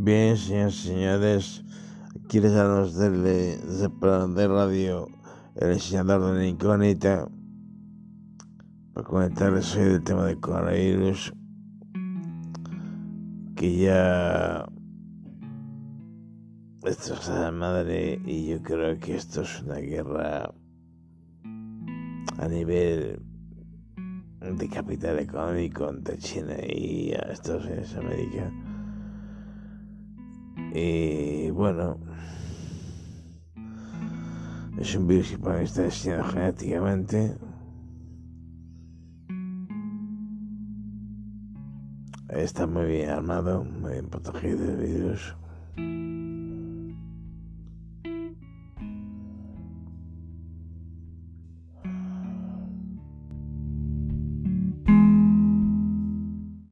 Bien, señores señores, hablamos del de, de radio El enseñador de la incógnita para comentarles hoy del tema del coronavirus que ya esto es la madre y yo creo que esto es una guerra a nivel de capital económico entre China y Estados Unidos de América. Y bueno, es un virus que para está diseñado genéticamente. Está muy bien armado, muy bien protegido el virus.